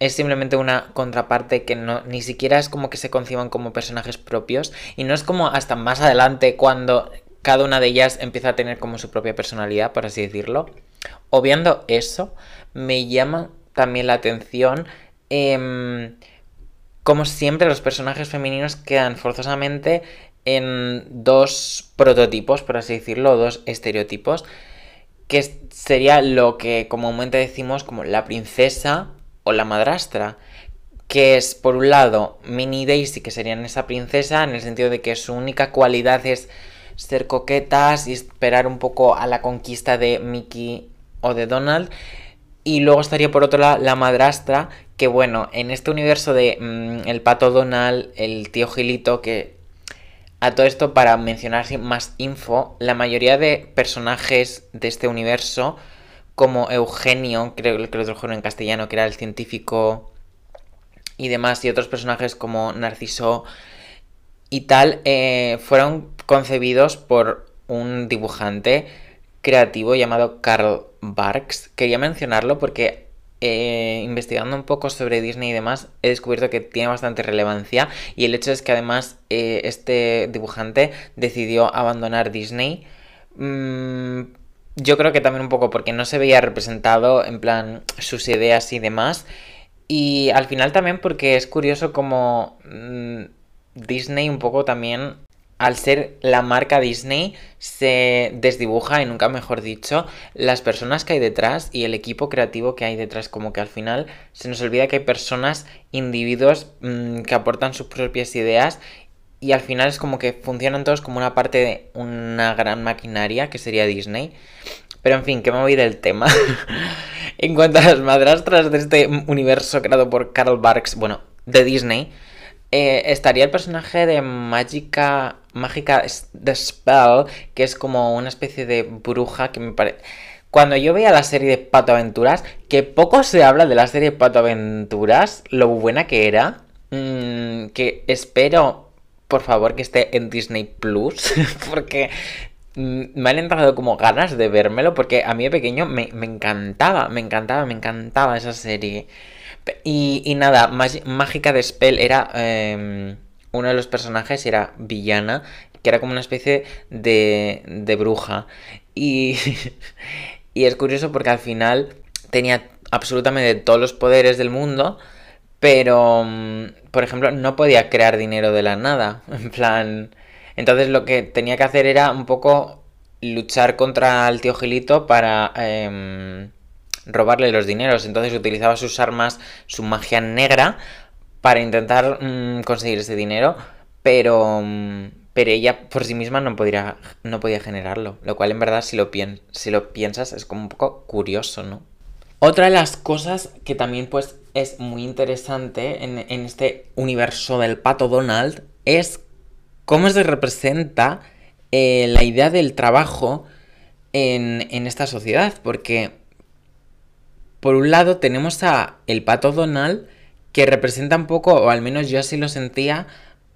es simplemente una contraparte que no ni siquiera es como que se conciban como personajes propios y no es como hasta más adelante cuando cada una de ellas empieza a tener como su propia personalidad, por así decirlo. Obviando eso, me llama también la atención eh, como siempre, los personajes femeninos quedan forzosamente en dos prototipos, por así decirlo, dos estereotipos, que sería lo que comúnmente decimos como la princesa o la madrastra, que es por un lado Minnie Daisy, que serían esa princesa, en el sentido de que su única cualidad es ser coquetas y esperar un poco a la conquista de Mickey o de Donald. Y luego estaría por otro lado la madrastra, que bueno, en este universo de mm, el pato Donald, el tío Gilito, que a todo esto para mencionar más info, la mayoría de personajes de este universo, como Eugenio, creo que lo trajeron en castellano, que era el científico y demás, y otros personajes como Narciso y tal, eh, fueron concebidos por un dibujante creativo llamado Carl Barks. Quería mencionarlo porque eh, investigando un poco sobre Disney y demás, he descubierto que tiene bastante relevancia y el hecho es que además eh, este dibujante decidió abandonar Disney. Mm, yo creo que también un poco porque no se veía representado en plan sus ideas y demás. Y al final también porque es curioso como mm, Disney un poco también al ser la marca Disney, se desdibuja, y nunca mejor dicho, las personas que hay detrás y el equipo creativo que hay detrás. Como que al final se nos olvida que hay personas, individuos mm, que aportan sus propias ideas y al final es como que funcionan todos como una parte de una gran maquinaria que sería Disney. Pero en fin, que me voy del tema. en cuanto a las madrastras de este universo creado por Carl Barks, bueno, de Disney, eh, estaría el personaje de Mágica, Mágica The Spell, que es como una especie de bruja que me parece... Cuando yo veía la serie de Pato Aventuras, que poco se habla de la serie de Pato Aventuras, lo buena que era, mm, que espero, por favor, que esté en Disney Plus, porque me han entrado como ganas de vérmelo, porque a mí de pequeño me, me encantaba, me encantaba, me encantaba esa serie. Y, nada, Mágica de Spell era em, uno de los personajes, era villana, que era como una especie de, de bruja. Y, y es curioso porque al final tenía absolutamente todos los poderes del mundo, pero, mm, por ejemplo, no podía crear dinero de la nada. En plan... Entonces lo que tenía que hacer era un poco luchar contra el tío Gilito para em, robarle los dineros. Entonces utilizaba sus armas, su magia negra, para intentar mm, conseguir ese dinero, pero, mm, pero ella por sí misma no, podría, no podía generarlo. Lo cual en verdad si lo, piensas es como un poco curioso, ¿no? Otra de las cosas que también pues es muy interesante en, este universo del pato Donald es cómo se representa eh, la idea del trabajo en, en, esta sociedad. Porque, por un lado, tenemos a el pato Donald que representa un poco, o al menos yo así lo sentía,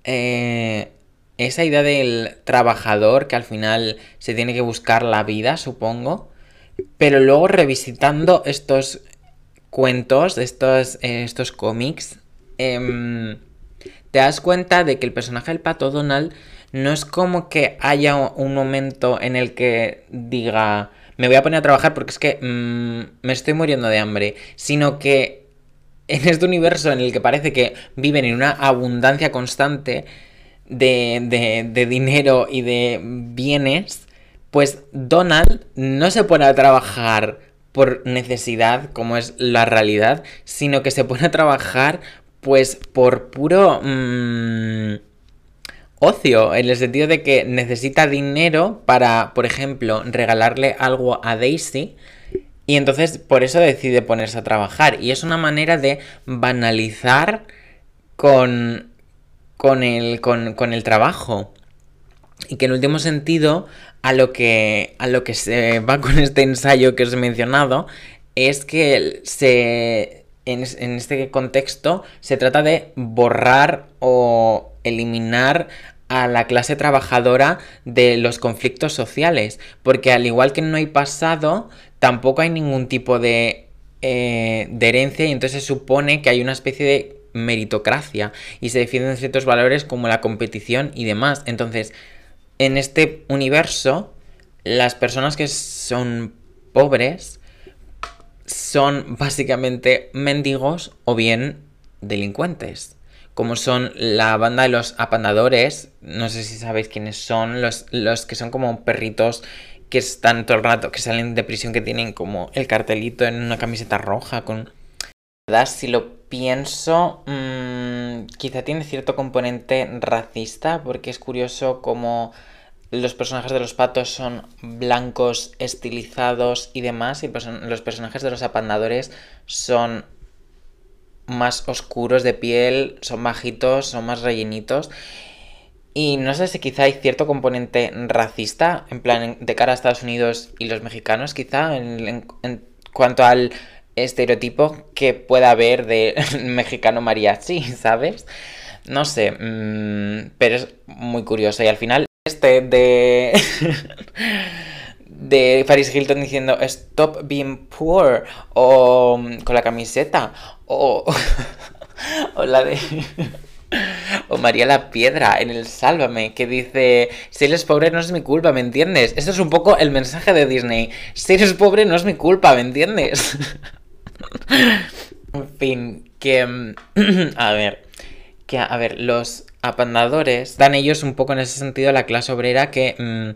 eh, esa idea del trabajador que al final se tiene que buscar la vida, supongo. Pero luego revisitando estos cuentos, estos, eh, estos cómics, em, te das cuenta de que el personaje del pato Donald no es como que haya un momento en el que diga, me voy a poner a trabajar porque es que mm, me estoy muriendo de hambre, sino que en este universo en el que parece que viven en una abundancia constante de, de, de dinero y de bienes, pues Donald no se pone a trabajar por necesidad, como es la realidad, sino que se pone a trabajar pues por puro mm, ocio, en el sentido de que necesita dinero para, por ejemplo, regalarle algo a Daisy. Y entonces por eso decide ponerse a trabajar. Y es una manera de banalizar con, con, el, con, con el trabajo. Y que en último sentido, a lo que, a lo que se va con este ensayo que os he mencionado, es que se, en, este contexto se trata de borrar o eliminar a la clase trabajadora de los conflictos sociales. Porque al igual que no hay pasado, tampoco hay ningún tipo de, eh, de herencia y entonces se supone que hay una especie de meritocracia y se defienden ciertos valores como la competición y demás. Entonces, en este universo, las personas que son pobres son básicamente mendigos o bien delincuentes. Como son la banda de los apandadores, no sé si sabéis quiénes son, los, los que son como perritos que están todo el rato, que salen de prisión, que tienen como el cartelito en una camiseta roja con... Si lo pienso, mmm, quizá tiene cierto componente racista, porque es curioso como los personajes de los patos son blancos, estilizados y demás, y los personajes de los apandadores son más oscuros de piel, son bajitos, son más rellenitos. Y no sé si quizá hay cierto componente racista, en plan, de cara a Estados Unidos y los mexicanos, quizá, en, cuanto al estereotipo que pueda haber de mexicano mariachi, ¿sabes? No sé, mm, pero es muy curioso. Y al final este de. de Paris Hilton diciendo Stop being poor. O mm, con la camiseta. O. o la de. O María la Piedra en el Sálvame, que dice, si eres pobre no es mi culpa, ¿me entiendes? Eso es un poco el mensaje de Disney. Si eres pobre no es mi culpa, ¿me entiendes? en fin, que... Mm, a ver, que a ver, los apandadores dan ellos un poco en ese sentido la clase obrera que mm,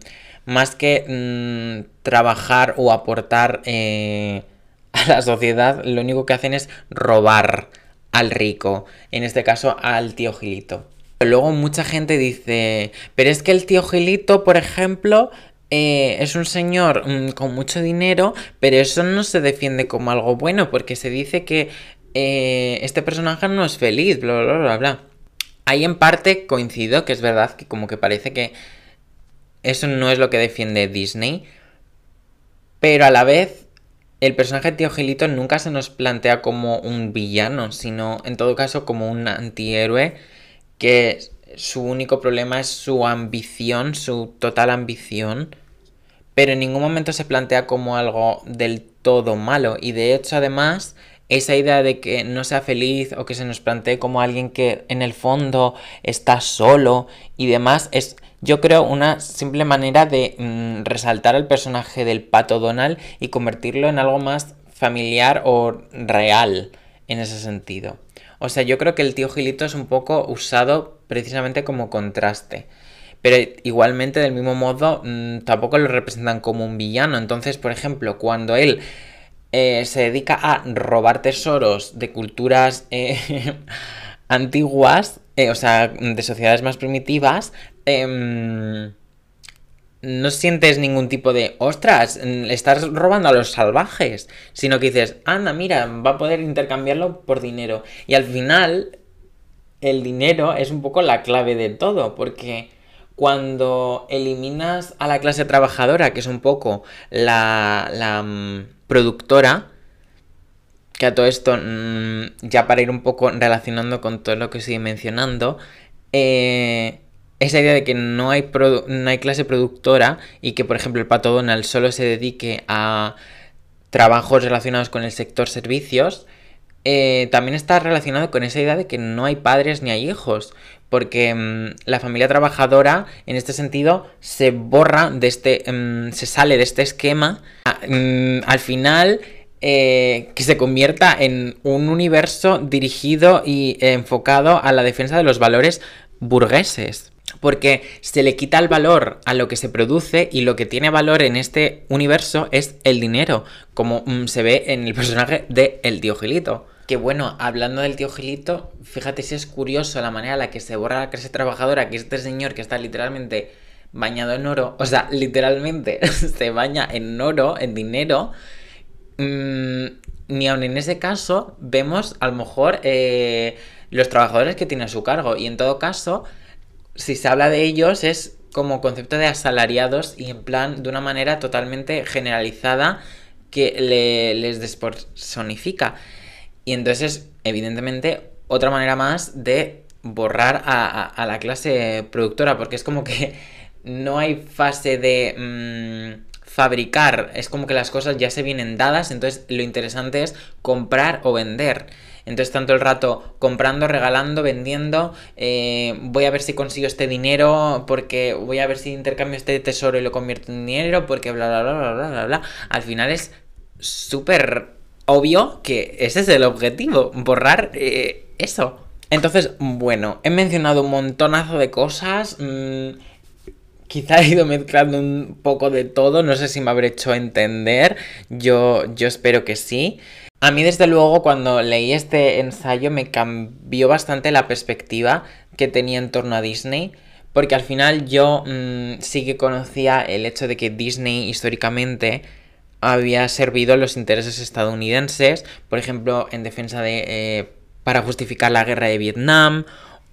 más que mm, trabajar o aportar eh, a la sociedad, lo único que hacen es robar al rico, en este caso al tío Gilito. Luego mucha gente dice, pero es que el tío Gilito, por ejemplo, eh, es un señor mm, con mucho dinero, pero eso no se defiende como algo bueno, porque se dice que eh, este personaje no es feliz, bla, bla, bla, bla. Ahí en parte coincido que es verdad que como que parece que eso no es lo que defiende Disney, pero a la vez el personaje de Tío Gilito nunca se nos plantea como un villano, sino en todo caso como un antihéroe que su único problema es su ambición, su total ambición, pero en ningún momento se plantea como algo del todo malo. Y de hecho además esa idea de que no sea feliz o que se nos plantee como alguien que en el fondo está solo y demás, es yo creo una simple manera de mm, resaltar al personaje del pato Donald y convertirlo en algo más familiar o real en ese sentido. O sea, yo creo que el tío Gilito es un poco usado precisamente como contraste. Pero igualmente, del mismo modo, mm, tampoco lo representan como un villano. Entonces, por ejemplo, cuando él eh, se dedica a robar tesoros de culturas eh, antiguas, eh, o sea, de sociedades más primitivas, em, no sientes ningún tipo de, ostras, le estás robando a los salvajes, sino que dices, anda, mira, va a poder intercambiarlo por dinero. Y al final, el dinero es un poco la clave de todo, porque cuando eliminas a la clase trabajadora, que es un poco la, la mm, productora, que a todo esto, mm, ya para ir un poco relacionando con todo lo que estoy mencionando, eh, esa idea de que no hay, no hay clase productora y que, por ejemplo, el Pato Donald solo se dedique a trabajos relacionados con el sector servicios, eh, también está relacionado con esa idea de que no hay padres ni hay hijos, porque mm, la familia trabajadora, en este sentido, se borra de este, mm, se sale de este esquema, mm, al final... Eh, que se convierta en un universo dirigido y enfocado a la defensa de los valores burgueses porque se le quita el valor a lo que se produce y lo que tiene valor en este universo es el dinero, como mm, se ve en el personaje de El Tío Gilito. Que bueno, hablando del Tío Gilito, fíjate si es curioso la manera en la que se borra la clase trabajadora, que este señor que está literalmente bañado en oro, o sea, literalmente se baña en oro, en dinero, mm, ni aun en ese caso vemos a lo mejor eh, los trabajadores que tiene a su cargo y en todo caso si se habla de ellos es como concepto de asalariados y en plan de una manera totalmente generalizada que les despersonifica. Y entonces, evidentemente, otra manera más de borrar a, la clase productora, porque es como que no hay fase de mm, fabricar, es como que las cosas ya se vienen dadas, entonces lo interesante es comprar o vender. Entonces, tanto el rato comprando, regalando, vendiendo, eh, voy a ver si consigo este dinero, porque voy a ver si intercambio este tesoro y lo convierto en dinero, porque bla, bla, bla, bla, bla, bla, bla. Al final es súper obvio que ese es el objetivo, borrar eh, eso. Entonces, bueno, he mencionado un montonazo de cosas. Mm, quizá he ido mezclando un poco de todo. No sé si me habré hecho entender. Yo, yo espero que sí. A mí, desde luego, cuando leí este ensayo me cambió bastante la perspectiva que tenía en torno a Disney. Porque al final yo mm, sí que conocía el hecho de que Disney históricamente había servido los intereses estadounidenses, por ejemplo, en defensa de... Eh, para justificar la guerra de Vietnam,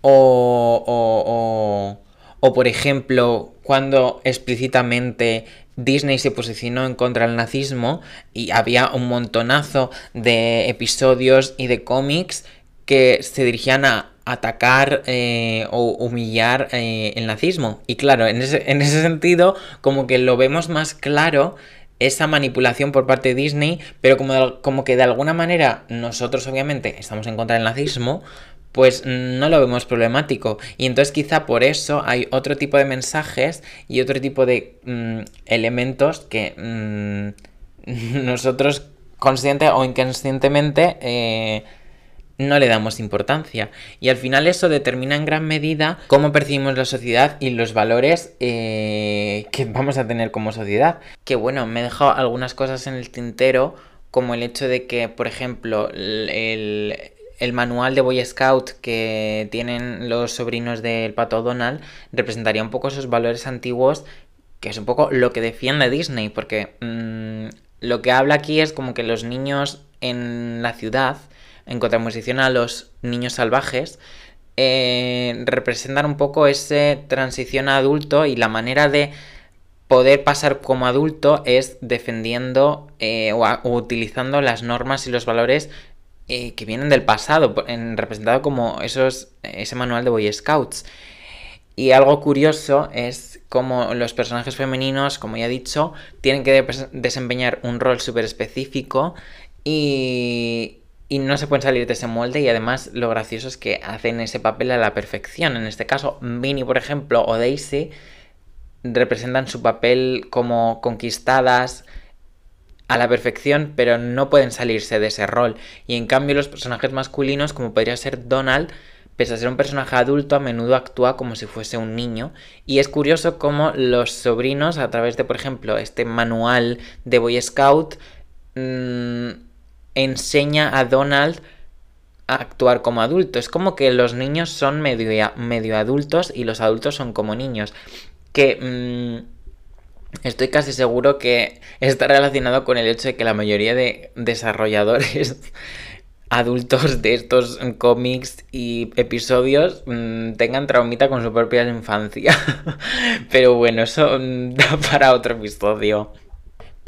o, o, o, o por ejemplo, cuando explícitamente Disney se posicionó en contra del nazismo y había un montonazo de episodios y de cómics que se dirigían a atacar eh, o humillar eh, el nazismo. Y claro, en ese, en ese sentido, como que lo vemos más claro esa manipulación por parte de Disney, pero como, como que de alguna manera nosotros obviamente estamos en contra del nazismo, pues no lo vemos problemático. Y entonces quizá por eso hay otro tipo de mensajes y otro tipo de mm, elementos que mm, nosotros consciente o inconscientemente eh, no le damos importancia. Y al final eso determina en gran medida cómo percibimos la sociedad y los valores eh, que vamos a tener como sociedad. Que bueno, me he dejado algunas cosas en el tintero, como el hecho de que, por ejemplo, el, el manual de Boy Scout que tienen los sobrinos del pato Donald representaría un poco esos valores antiguos, que es un poco lo que defiende Disney, porque mm, lo que habla aquí es como que los niños en la ciudad, en contraposición a los niños salvajes, eh, representan un poco esa transición a adulto y la manera de poder pasar como adulto es defendiendo eh, o, utilizando las normas y los valores eh, que vienen del pasado, en, representado como esos, ese manual de Boy Scouts. Y algo curioso es como los personajes femeninos, como ya he dicho, tienen que desempeñar un rol súper específico y, y no se pueden salir de ese molde y además lo gracioso es que hacen ese papel a la perfección. En este caso, Minnie, por ejemplo, o Daisy representan su papel como conquistadas, a la perfección, pero no pueden salirse de ese rol. Y en cambio los personajes masculinos, como podría ser Donald, pese a ser un personaje adulto, a menudo actúa como si fuese un niño. Y es curioso cómo los sobrinos, a través de, por ejemplo, este manual de Boy Scout, mmm, enseña a Donald a actuar como adulto. Es como que los niños son medio, medio adultos y los adultos son como niños. Que... Mmm, Estoy casi seguro que está relacionado con el hecho de que la mayoría de desarrolladores adultos de estos cómics y episodios mmm, tengan traumita con su propia infancia. Pero bueno, eso mm, da para otro episodio.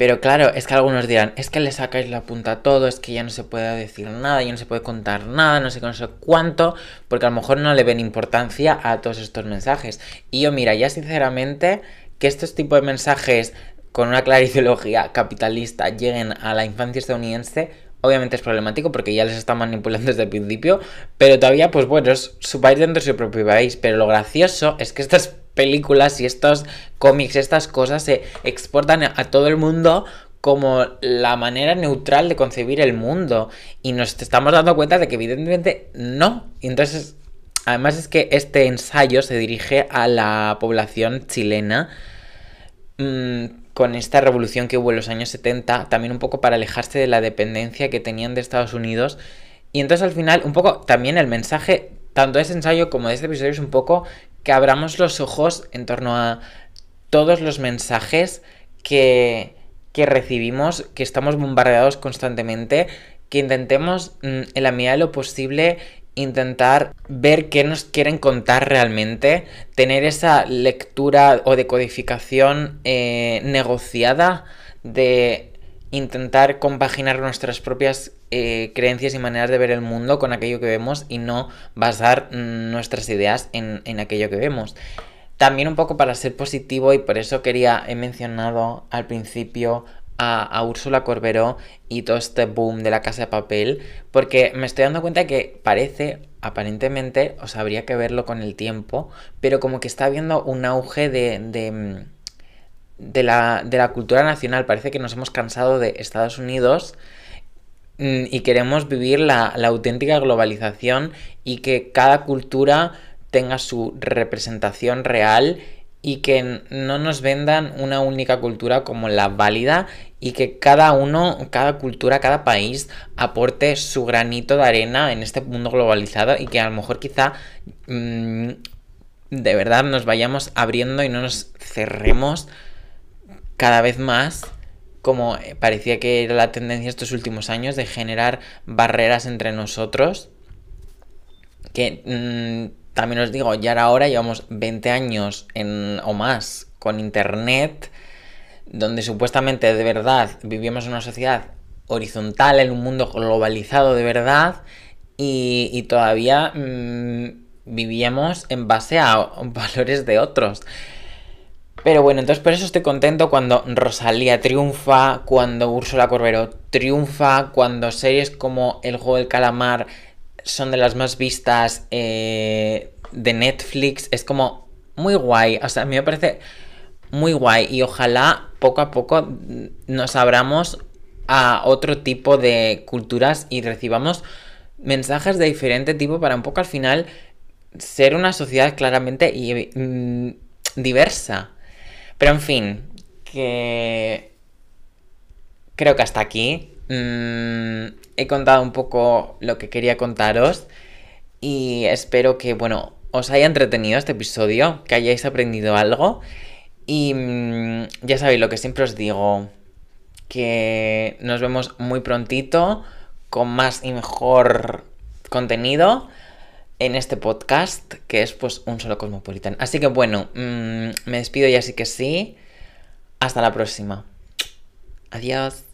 Pero claro, es que algunos dirán, es que le sacáis la punta a todo, es que ya no se puede decir nada, ya no se puede contar nada, no no sé cuánto, porque a lo mejor no le ven importancia a todos estos mensajes. Y yo, mira, ya sinceramente, que estos tipos de mensajes con una clara ideología capitalista lleguen a la infancia estadounidense, obviamente es problemático porque ya les está manipulando desde el principio, pero todavía, pues bueno, es su país dentro de su propio país. Pero lo gracioso es que estas películas y estos cómics, estas cosas se exportan a todo el mundo como la manera neutral de concebir el mundo. Y nos estamos dando cuenta de que evidentemente no. Y entonces, además es que este ensayo se dirige a la población chilena. Mmm, con esta revolución que hubo en los años 70, también un poco para alejarse de la dependencia que tenían de Estados Unidos. Y entonces al final, un poco también el mensaje, tanto de ese ensayo como de este episodio, es un poco que abramos los ojos en torno a todos los mensajes que, que recibimos, que estamos bombardeados constantemente, que intentemos mm, en la medida de lo posible intentar ver qué nos quieren contar realmente, tener esa lectura o decodificación eh, negociada de intentar compaginar nuestras propias eh, creencias y maneras de ver el mundo con aquello que vemos y no basar nuestras ideas en, en, aquello que vemos. También un poco para ser positivo y por eso quería, he mencionado al principio a, Úrsula Corberó y todo este boom de la casa de papel, porque me estoy dando cuenta que parece, aparentemente, o sea, habría que verlo con el tiempo, pero como que está habiendo un auge de, de, de, la, de la cultura nacional. Parece que nos hemos cansado de Estados Unidos mm, y queremos vivir la, la auténtica globalización y que cada cultura tenga su representación real y que no nos vendan una única cultura como la válida y que cada uno, cada cultura, cada país aporte su granito de arena en este mundo globalizado y que a lo mejor quizá mmm, de verdad nos vayamos abriendo y no nos cerremos cada vez más como parecía que era la tendencia estos últimos años de generar barreras entre nosotros que mmm, también os digo, ya ahora llevamos 20 años o más con Internet, donde supuestamente de verdad vivimos en una sociedad horizontal, en un mundo globalizado de verdad, y, todavía mmm, vivíamos en base a valores de otros. Pero bueno, entonces por eso estoy contento cuando Rosalía triunfa, cuando Úrsula Corberó triunfa, cuando series como El juego del calamar son de las más vistas eh, de Netflix. Es como muy guay. O sea, a mí me parece muy guay. Y ojalá poco a poco nos abramos a otro tipo de culturas y recibamos mensajes de diferente tipo para un poco al final ser una sociedad claramente mm, diversa. Pero en fin, que creo que hasta aquí. Mm, he contado un poco lo que quería contaros y espero que, bueno, os haya entretenido este episodio, que hayáis aprendido algo y mmm, ya sabéis lo que siempre os digo, que nos vemos muy prontito con más y mejor contenido en este podcast que es pues un solo cosmopolitan. Así que bueno, mmm, me despido ya sí que sí. Hasta la próxima. Adiós.